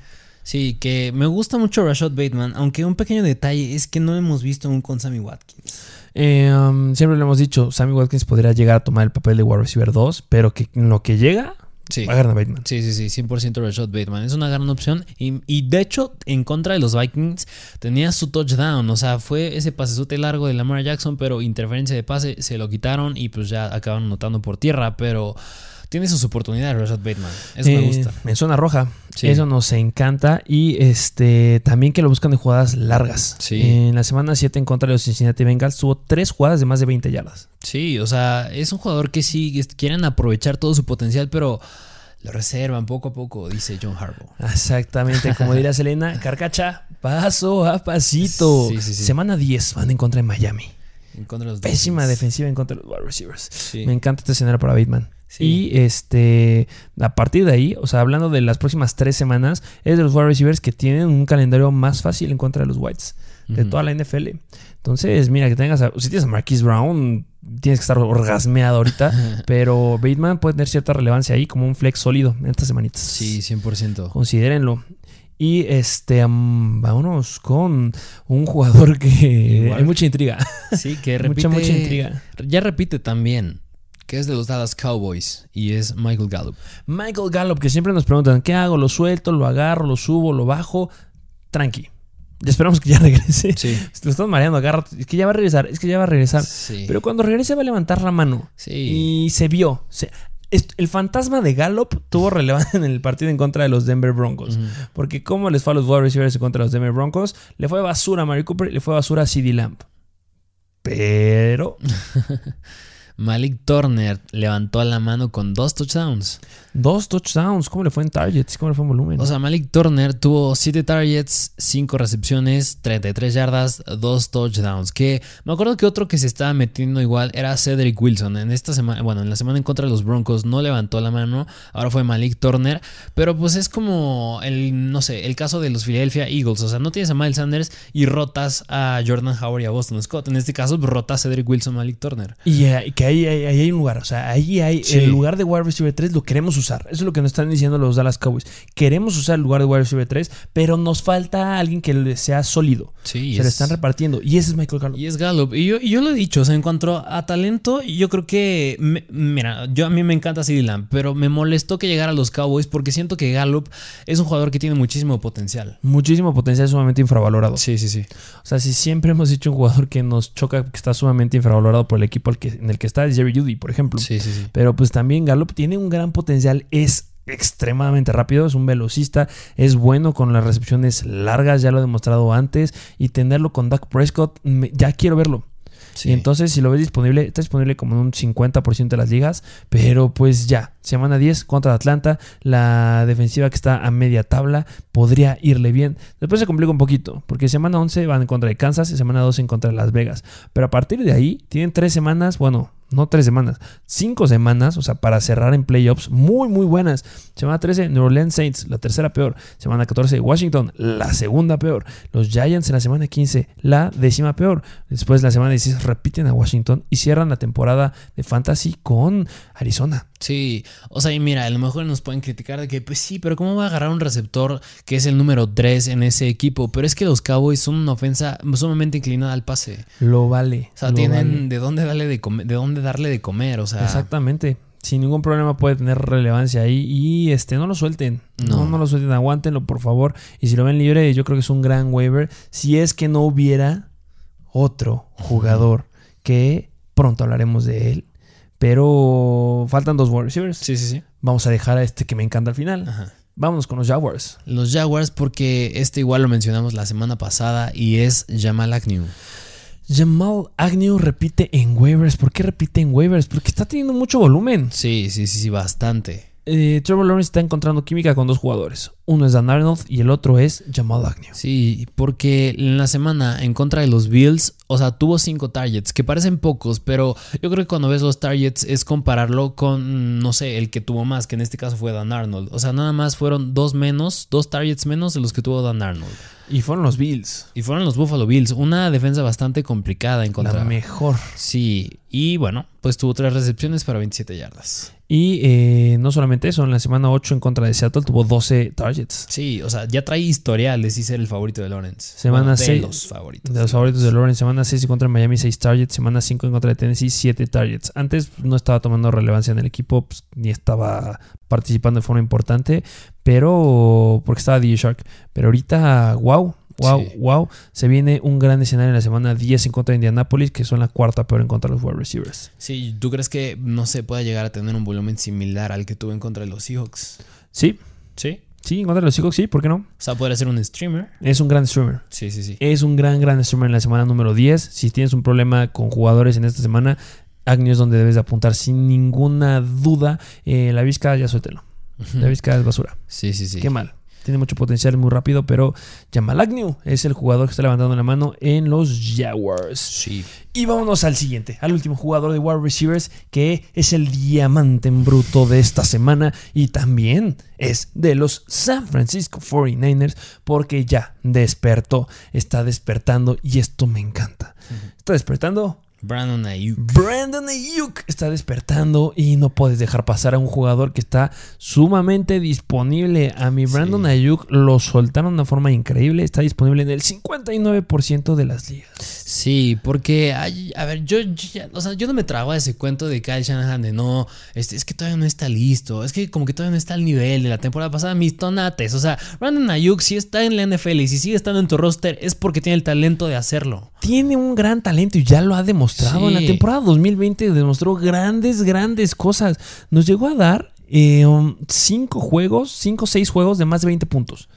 que me gusta mucho Rashad Bateman, aunque un pequeño detalle es que no hemos visto aún con Sammy Watkins. Eh, um, siempre lo hemos dicho, Sammy Watkins podría llegar a tomar el papel de wide receiver 2, pero que en lo que llega, Sí. agarran a Bateman. Sí, sí, sí, 100% Rashad Bateman. Es una gran opción. Y, y de hecho, en contra de los Vikings, tenía su touchdown. O sea, fue ese pasezote largo de Lamar Jackson, pero interferencia de pase, se lo quitaron y pues ya acabaron notando por tierra. Pero tiene sus oportunidades Rashad Bateman. Eso me Eh, gusta. En zona roja. Sí. Eso nos encanta. Y este también que lo buscan de jugadas largas. Sí. En la semana 7 en contra de los Cincinnati Bengals tuvo 3 jugadas de más de 20 yardas. Sí, o sea, es un jugador que sí quieren aprovechar todo su potencial, pero lo reservan poco a poco, dice John Harbaugh. Exactamente, como diría Selena, carcacha, paso a pasito. Sí, sí, sí. Semana 10 van en contra de Miami. En contra de los Pésima defensiva en contra de los wide receivers. Sí. Me encanta este escenario para Bateman. Sí. Y este, a partir de ahí, o sea, hablando de las próximas tres semanas, es de los wide receivers que tienen un calendario más fácil en contra de los Whites de toda la NFL. Entonces, mira, que tengas, a- si tienes a Marquise Brown, tienes que estar orgasmeado ahorita, pero Bateman puede tener cierta relevancia ahí como un flex sólido en estas semanitas. Sí, 100%. Considérenlo. Y este, vámonos con un jugador que Igual. hay mucha intriga. Sí, que repite. mucha, mucha intriga. Ya repite también. Que es de los Dallas Cowboys. Y es Michael Gallup. Michael Gallup, que siempre nos preguntan, ¿qué hago? ¿Lo suelto? ¿Lo agarro? ¿Lo subo? ¿Lo bajo? Tranqui. Ya esperamos que ya regrese. Sí. Lo estás mareando, agarra. Es que ya va a regresar. Es que ya va a regresar. Sí. Pero cuando regrese va a levantar la mano. sí. Y se vio. Se- El fantasma de Gallup tuvo relevancia en el partido en contra de los Denver Broncos. Porque como les fue a los wide receivers en contra de los Denver Broncos, le fue basura a Mary Cooper y le fue basura a CD Lamb. Pero Malik Turner levantó la mano con dos touchdowns. dos touchdowns, ¿cómo le fue en targets? ¿Cómo le fue en volumen? O sea, Malik Turner tuvo 7 targets, 5 recepciones, 33 yardas, 2 touchdowns. Que me acuerdo que otro que se estaba metiendo igual era Cedric Wilson. En esta semana, bueno, en la semana en contra de los Broncos no levantó la mano. Ahora fue Malik Turner. Pero pues es como el, no sé, el caso de los Philadelphia Eagles. O sea, no tienes a Miles Sanders y rotas a Jordan Howard y a Boston Scott. En este caso, rotas a Cedric Wilson, Malik Turner. Y eh, que ahí, ahí- ahí hay un lugar. O sea, ahí hay Sí. el lugar de wide receiver 3 lo queremos usar. Eso es lo que nos están diciendo los Dallas Cowboys. Queremos usar el lugar de wide receiver 3, pero nos falta alguien que sea sólido. Sí, Se le es- están repartiendo. Y ese es Michael Gallup. Y es Gallup. Y yo, y yo lo he dicho, o sea, en cuanto a talento, yo creo que. me- mira, yo a mí me encanta CeeDee Lamb, pero me molestó que llegara a los Cowboys porque siento que Gallup es un jugador que tiene muchísimo potencial. Muchísimo potencial sumamente infravalorado. Sí, sí, sí. O sea, si siempre hemos dicho un jugador que nos choca, que está sumamente infravalorado por el equipo al que, en el que está, es Jerry Judy, por ejemplo. Sí, sí, sí. Pero pues también Gallup tiene un gran potencial, es extremadamente rápido, es un velocista, es bueno con las recepciones largas, ya lo he demostrado antes, y tenerlo con Dak Prescott, me- ya quiero verlo. Sí. Y entonces, si lo ves disponible, está disponible como en un 50% de las ligas, pero pues ya, semana 10 contra Atlanta, la defensiva que está a media tabla podría irle bien. Después se complica un poquito, porque semana 11 van en contra de Kansas y semana 12 en contra de Las Vegas. Pero a partir de ahí, tienen tres semanas, bueno, no tres semanas, cinco semanas, o sea, para cerrar en playoffs muy, muy buenas. Semana 13, New Orleans Saints, la tercera peor. Semana 14, Washington, la segunda peor. Los Giants en la semana 15, la décima peor. Después, la semana 16, repiten a Washington y cierran la temporada de Fantasy con Arizona. Sí, o sea, y mira, a lo mejor nos pueden criticar de que, pues sí, pero ¿cómo va a agarrar un receptor que es el número 3 en ese equipo? Pero es que los Cowboys son una ofensa sumamente inclinada al pase. Lo vale. O sea, tienen vale. de dónde darle de comer, de dónde darle de comer, o sea. Exactamente. Sin ningún problema puede tener relevancia ahí. Y este, no lo suelten. No. No. no, lo suelten. Aguántenlo, por favor. Y si lo ven libre, yo creo que es un gran waiver. Si es que no hubiera otro jugador que pronto hablaremos de él. Pero faltan dos wide receivers. Sí, sí, sí. Vamos a dejar a este que me encanta al final. Ajá. Vámonos con los Jaguars. Los Jaguars, porque este igual lo mencionamos la semana pasada y es Jamal Agnew. Jamal Agnew repite en waivers. ¿Por qué repite en waivers? Porque está teniendo mucho volumen. Sí, sí, sí, sí, bastante. Eh, Trevor Lawrence está encontrando química con dos jugadores. Uno es Dan Arnold y el otro es Jamal Agnew. Sí, porque en la semana en contra de los Bills, o sea, tuvo cinco targets, que parecen pocos, pero yo creo que cuando ves los targets es compararlo con, no sé, el que tuvo más, que en este caso fue Dan Arnold. O sea, nada más fueron dos menos, dos targets menos de los que tuvo Dan Arnold. Y fueron los Bills. Y fueron los Buffalo Bills, una defensa bastante complicada en contra. La mejor. Sí, y bueno, pues tuvo tres recepciones para 27 yardas. Y eh, no solamente eso, en la semana 8 en contra de Seattle tuvo 12 targets. Sí, o sea, ya trae historial de sí ser el favorito de Lawrence. Semana Bueno, de los favoritos. De los favoritos de Lawrence, semana 6 en contra de Miami, 6 targets. Semana 5 en contra de Tennessee, 7 targets. Antes no estaba tomando relevancia en el equipo, pues, ni estaba participando de forma importante, pero porque estaba DJ Shark. Pero ahorita, wow, wow, Sí. wow. Se viene un gran escenario en la semana 10 en contra de Indianapolis, que son la cuarta peor en contra de los wide receivers. Sí, ¿tú crees que no se pueda llegar a tener un volumen similar al que tuvo en contra de los Seahawks? Sí, Sí. sí, en contra de los Seahawks, sí, ¿por qué no? O sea, podría ser un streamer. Es un gran streamer. Sí, sí, sí. Es un gran, gran streamer en la semana número 10. Si tienes un problema con jugadores en esta semana, Agnew es donde debes de apuntar sin ninguna duda. Eh, la Vizca, ya suéltelo. La Vizca es basura. Sí, sí, sí. Qué mal. Tiene mucho potencial, muy rápido, pero Jamal Agnew es el jugador que está levantando la mano en los Jaguars. Sí. Y vámonos al siguiente, al último jugador de wide receivers, que es el diamante en bruto de esta semana y también es de los San Francisco 49ers, porque ya despertó, está despertando y esto me encanta. Está despertando. Brandon Ayuk. Brandon Ayuk está despertando y no puedes dejar pasar a un jugador que está sumamente disponible. A mi Brandon Sí. Ayuk lo soltaron de una forma increíble. Está disponible en el 59% de las ligas. Sí, porque, ay, a ver, yo, yo ya- o sea, yo no me trago a ese cuento de Kyle Shanahan de no, este, es que todavía no está listo, es que como que todavía no está al nivel de la temporada pasada, mis tonates, o sea, Brandon Ayuk si está en la NFL y si sigue estando en tu roster es porque tiene el talento de hacerlo. Tiene un gran talento y ya lo ha demostrado. En la temporada 2020 demostró grandes, grandes cosas. Nos llegó a dar eh, um, cinco juegos, cinco o seis juegos de más de 20 puntos.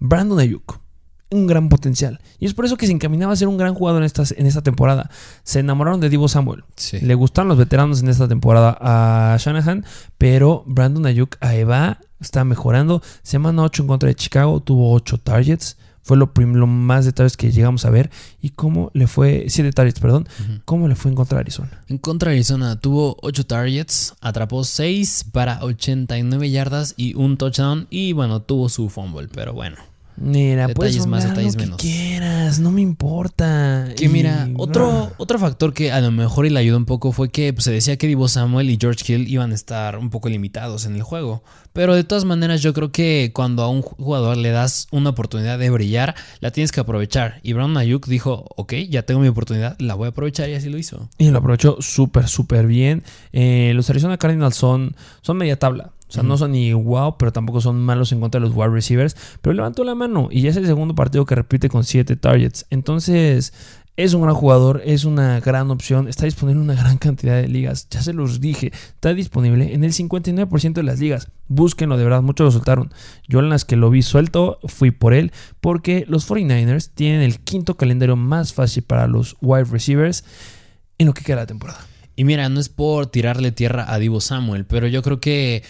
Brandon Ayuk. Un gran potencial. Y es por eso que se encaminaba a ser un gran jugador en esta, en esta temporada. Se enamoraron de Divo Samuel. Sí. Le gustaron los veteranos en esta temporada a Shanahan, pero Brandon Ayuk ahí va, está mejorando. Semana 8 en contra de Chicago, tuvo 8 targets. Fue lo, lo más de targets que llegamos a ver. ¿Y cómo le fue? 7 targets, perdón. ¿Cómo le fue en contra de Arizona? En contra de Arizona tuvo 8 targets, atrapó 6 para 89 yardas y un touchdown y bueno, tuvo su fumble, pero bueno. Mira, Detalles más, detalles lo que quieras, no me importa. Que Y- mira, otro, otro factor que a lo mejor y le ayudó un poco fue que pues, se decía que Divo Samuel y George Hill iban a estar un poco limitados en el juego. Pero de todas maneras yo creo que cuando a un jugador le das una oportunidad de brillar, la tienes que aprovechar. Y Brown Ayuk dijo, ok, ya tengo mi oportunidad, la voy a aprovechar y así lo hizo. Y lo aprovechó súper, súper bien. Eh, los Arizona Cardinals son, son media tabla. O sea, no son ni wow, pero tampoco son malos en contra de los wide receivers. Pero levantó la mano y ya es el segundo partido que repite con 7 targets. Entonces, es un gran jugador, es una gran opción. Está disponible en una gran cantidad de ligas. Ya se los dije, está disponible en el 59% de las ligas. Búsquenlo, de verdad, muchos lo soltaron. Yo en las que lo vi suelto fui por él porque los 49ers tienen el quinto calendario más fácil para los wide receivers en lo que queda de la temporada. Y mira, no es por tirarle tierra a Divo Samuel, pero yo creo que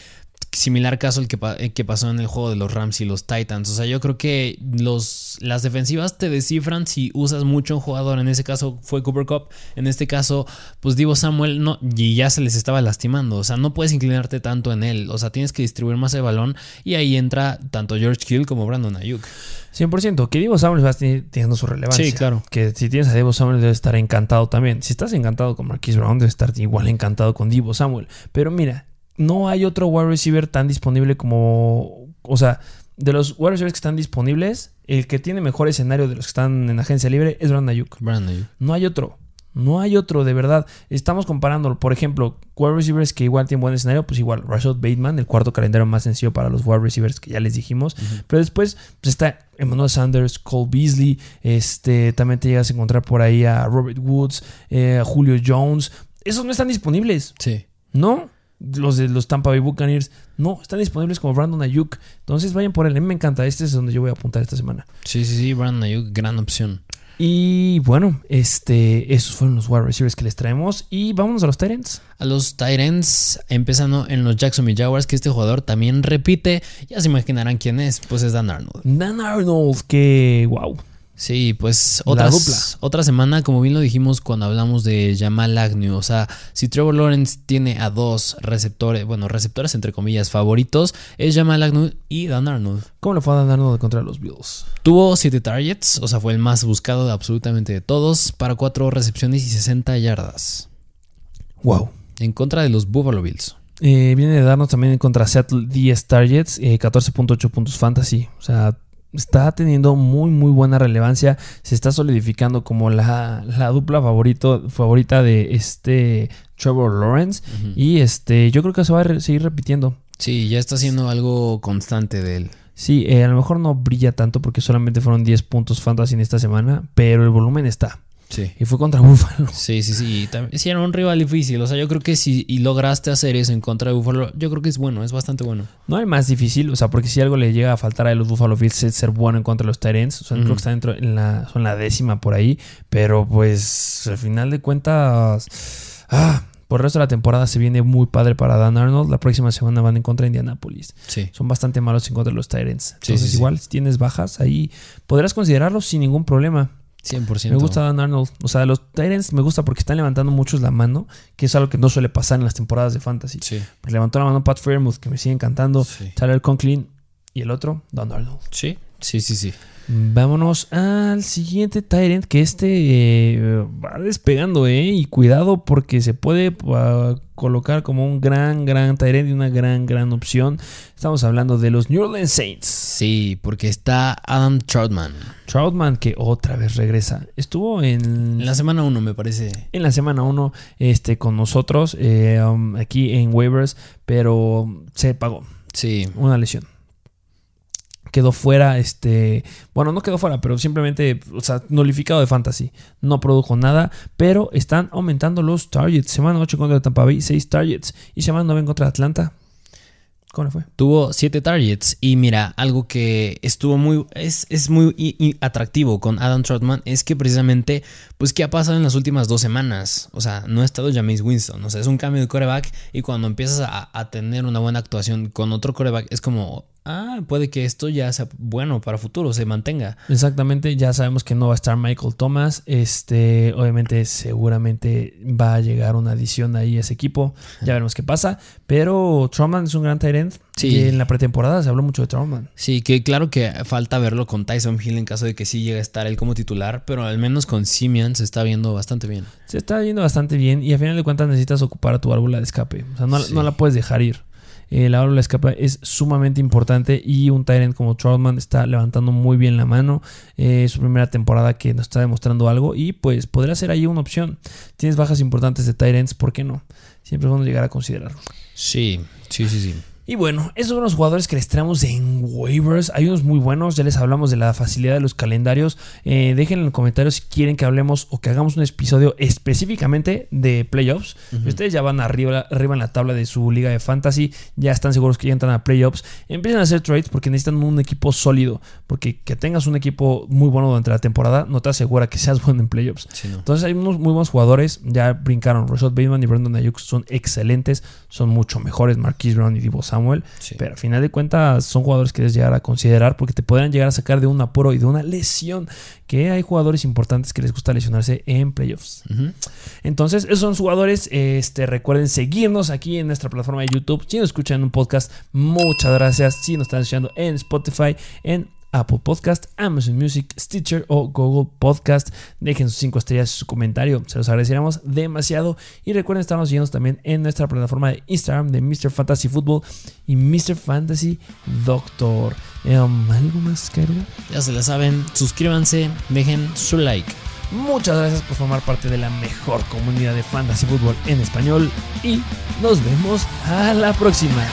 similar caso el que, el que pasó en el juego de los Rams y los Titans. O sea, yo creo que los, las defensivas te descifran si usas mucho un jugador. En ese caso fue Cooper Cup. En este caso, pues Divo Samuel no, y ya se les estaba lastimando. O sea, no puedes inclinarte tanto en él. O sea, tienes que distribuir más el balón. Y ahí entra tanto George Hill como Brandon Ayuk. 100%. Que Divo Samuel va teniendo su relevancia. Sí, claro. Que si tienes a Divo Samuel debe estar encantado también. Si estás encantado con Marquise Brown, debe estar igual encantado con Divo Samuel. Pero mira, no hay otro wide receiver tan disponible como... O sea, de los wide receivers que están disponibles, el que tiene mejor escenario de los que están en agencia libre es Brandon Ayuk. Brandon Ayuk. No hay otro. No hay otro, de verdad. Estamos comparándolo. Por ejemplo, wide receivers que igual tienen buen escenario, pues igual, Rashad Bateman, el cuarto calendario más sencillo para los wide receivers que ya les dijimos. Pero después pues está Emmanuel Sanders, Cole Beasley. Este, también te llegas a encontrar por ahí a Robert Woods, eh, a Julio Jones. Esos no están disponibles. Sí. ¿No? Los de los Tampa Bay Buccaneers no están disponibles como Brandon Ayuk. Entonces vayan por él. A mí me encanta. Este es donde yo voy a apuntar esta semana. Sí, sí, sí. Brandon Ayuk, gran opción. Y bueno, este, esos fueron los wide receivers que les traemos. Y vámonos a los Tyrants. A los Titans, empezando en los Jacksonville Jaguars, que este jugador también repite. Ya se imaginarán quién es, pues es Dan Arnold. Dan Arnold, que wow. Sí, pues otras- dupla. otra semana, como bien lo dijimos cuando hablamos de Jamal Agnew. O sea, si Trevor Lawrence tiene a dos receptores, bueno, receptores entre comillas favoritos, es Jamal Agnew y Dan Arnold. ¿Cómo le fue a Dan Arnold contra los Bills? Tuvo 7 targets, o sea, fue el más buscado de absolutamente de todos, para 4 recepciones y 60 yardas. Wow. En contra de los Buffalo Bills. Eh, viene de darnos también contra Seattle 10 targets, eh, 14.8 puntos fantasy. O sea, está teniendo muy, muy buena relevancia. Se está solidificando como la, la dupla favorito, favorita de este Trevor Lawrence. Y este, yo creo que se va a seguir repitiendo. Sí, ya está haciendo algo constante de él. Sí, eh, a lo mejor no brilla tanto porque solamente fueron 10 puntos fantasy en esta semana, pero el volumen está. Sí. Y fue contra Buffalo. Sí, sí, sí. También, sí, era un rival difícil. O sea, yo creo que si y lograste hacer eso en contra de Buffalo, yo creo que es bueno, es bastante bueno. No hay más difícil, o sea, porque si algo le llega a faltar a los Buffalo Bills es ser bueno en contra de los Tyrants. O sea, creo que está dentro en la, son la décima por ahí. Pero pues al final de cuentas. Ah, por el resto de la temporada se viene muy padre para Dan Arnold. La próxima semana van en contra de Indianapolis. Sí. Son bastante malos en contra de los Tyrants. Entonces, sí, sí. igual, si tienes bajas ahí, podrás considerarlos sin ningún problema. 100%. Me gusta Dan Arnold. O sea, los Tyrants me gusta porque están levantando muchos la mano, que es algo que no suele pasar en las temporadas de Fantasy. Sí. Pues levantó la mano Pat Fairmouth, que me sigue encantando. Sí. Tyler Conklin y el otro, Don Arnold. Sí. Sí, sí, sí. Vámonos al siguiente Tyrant, que este eh, va despegando, ¿eh? Y cuidado porque se puede uh, colocar como un gran, gran Tyrant y una gran, gran opción. Estamos hablando de los New Orleans Saints. Sí, porque está Adam Troutman. Troutman que otra vez regresa. Estuvo en, En la semana 1, me parece. en la semana 1 este, con nosotros eh, um, aquí en waivers, pero se pagó Sí. una lesión. Quedó fuera, este, bueno, no quedó fuera, pero simplemente, o sea, nulificado de fantasy. No produjo nada, pero están aumentando los targets. Semana 8 contra Tampa Bay, 6 targets. Y semana 9 contra Atlanta. ¿Cómo le fue? Tuvo 7 targets y mira, algo que estuvo muy es, es muy atractivo con Adam Troutman es que precisamente pues qué ha pasado en las últimas dos semanas, o sea, no ha estado Jameis Winston, o sea, es un cambio de coreback y cuando empiezas a, a tener una buena actuación con otro coreback es como, ah, puede que esto ya sea bueno para futuro, se mantenga. Exactamente, ya sabemos que no va a estar Michael Thomas. Este, obviamente, seguramente va a llegar una adición ahí a ese equipo. Ya veremos qué pasa. Pero Troutman es un gran tight end. Sí. Y en la pretemporada se habló mucho de Troutman. Sí, que claro que falta verlo con Tyson Hill en caso de que sí llegue a estar él como titular, pero al menos con Simeon se está viendo bastante bien. Se está yendo bastante bien y a final de cuentas necesitas ocupar tu válvula de escape. O sea, no, Sí. no la puedes dejar ir. Eh, la válvula de escape es sumamente importante y un Tyrant como Troutman está levantando muy bien la mano. Eh, su primera temporada que nos está demostrando algo y pues podría ser ahí una opción. Tienes bajas importantes de Tyrants, ¿por qué no? Siempre es bueno llegar a considerarlo. Sí, sí, sí, sí. Y bueno, esos son los jugadores que les traemos en waivers. Hay unos muy buenos, ya les hablamos de la facilidad de los calendarios. Eh, dejen en los comentarios si quieren que hablemos o que hagamos un episodio específicamente de playoffs. Ustedes ya van arriba, arriba en la tabla de su liga de fantasy, ya están seguros que ya entran a playoffs, empiecen a hacer trades porque necesitan un equipo sólido. Porque que tengas un equipo muy bueno durante la temporada no te asegura que seas bueno en playoffs. Sí, no. Entonces hay unos muy buenos jugadores. Ya brincaron. Rashad Bateman y Brandon Ayuk son excelentes. Son mucho mejores. Marquise Brown y Divo Samuel. Sí. Pero al final de cuentas son jugadores que debes llegar a considerar porque te podrían llegar a sacar de un apuro y de una lesión. Que hay jugadores importantes que les gusta lesionarse en playoffs. Entonces, esos son jugadores. Este, recuerden seguirnos aquí en nuestra plataforma de YouTube. Si nos escuchan en un podcast, muchas gracias. Si nos están escuchando en Spotify, en Apple Podcast, Amazon Music, Stitcher o Google Podcast. Dejen sus 5 estrellas y su comentario. Se los agradeceremos demasiado. Y recuerden estarnos siguiendo también en nuestra plataforma de Instagram de Mr. Fantasy Football y Mr. Fantasy Doctor. Em, ¿Algo más que agregar? Ya se la saben, suscríbanse, dejen su like. Muchas gracias por formar parte de la mejor comunidad de fantasy fútbol en español y nos vemos a la próxima.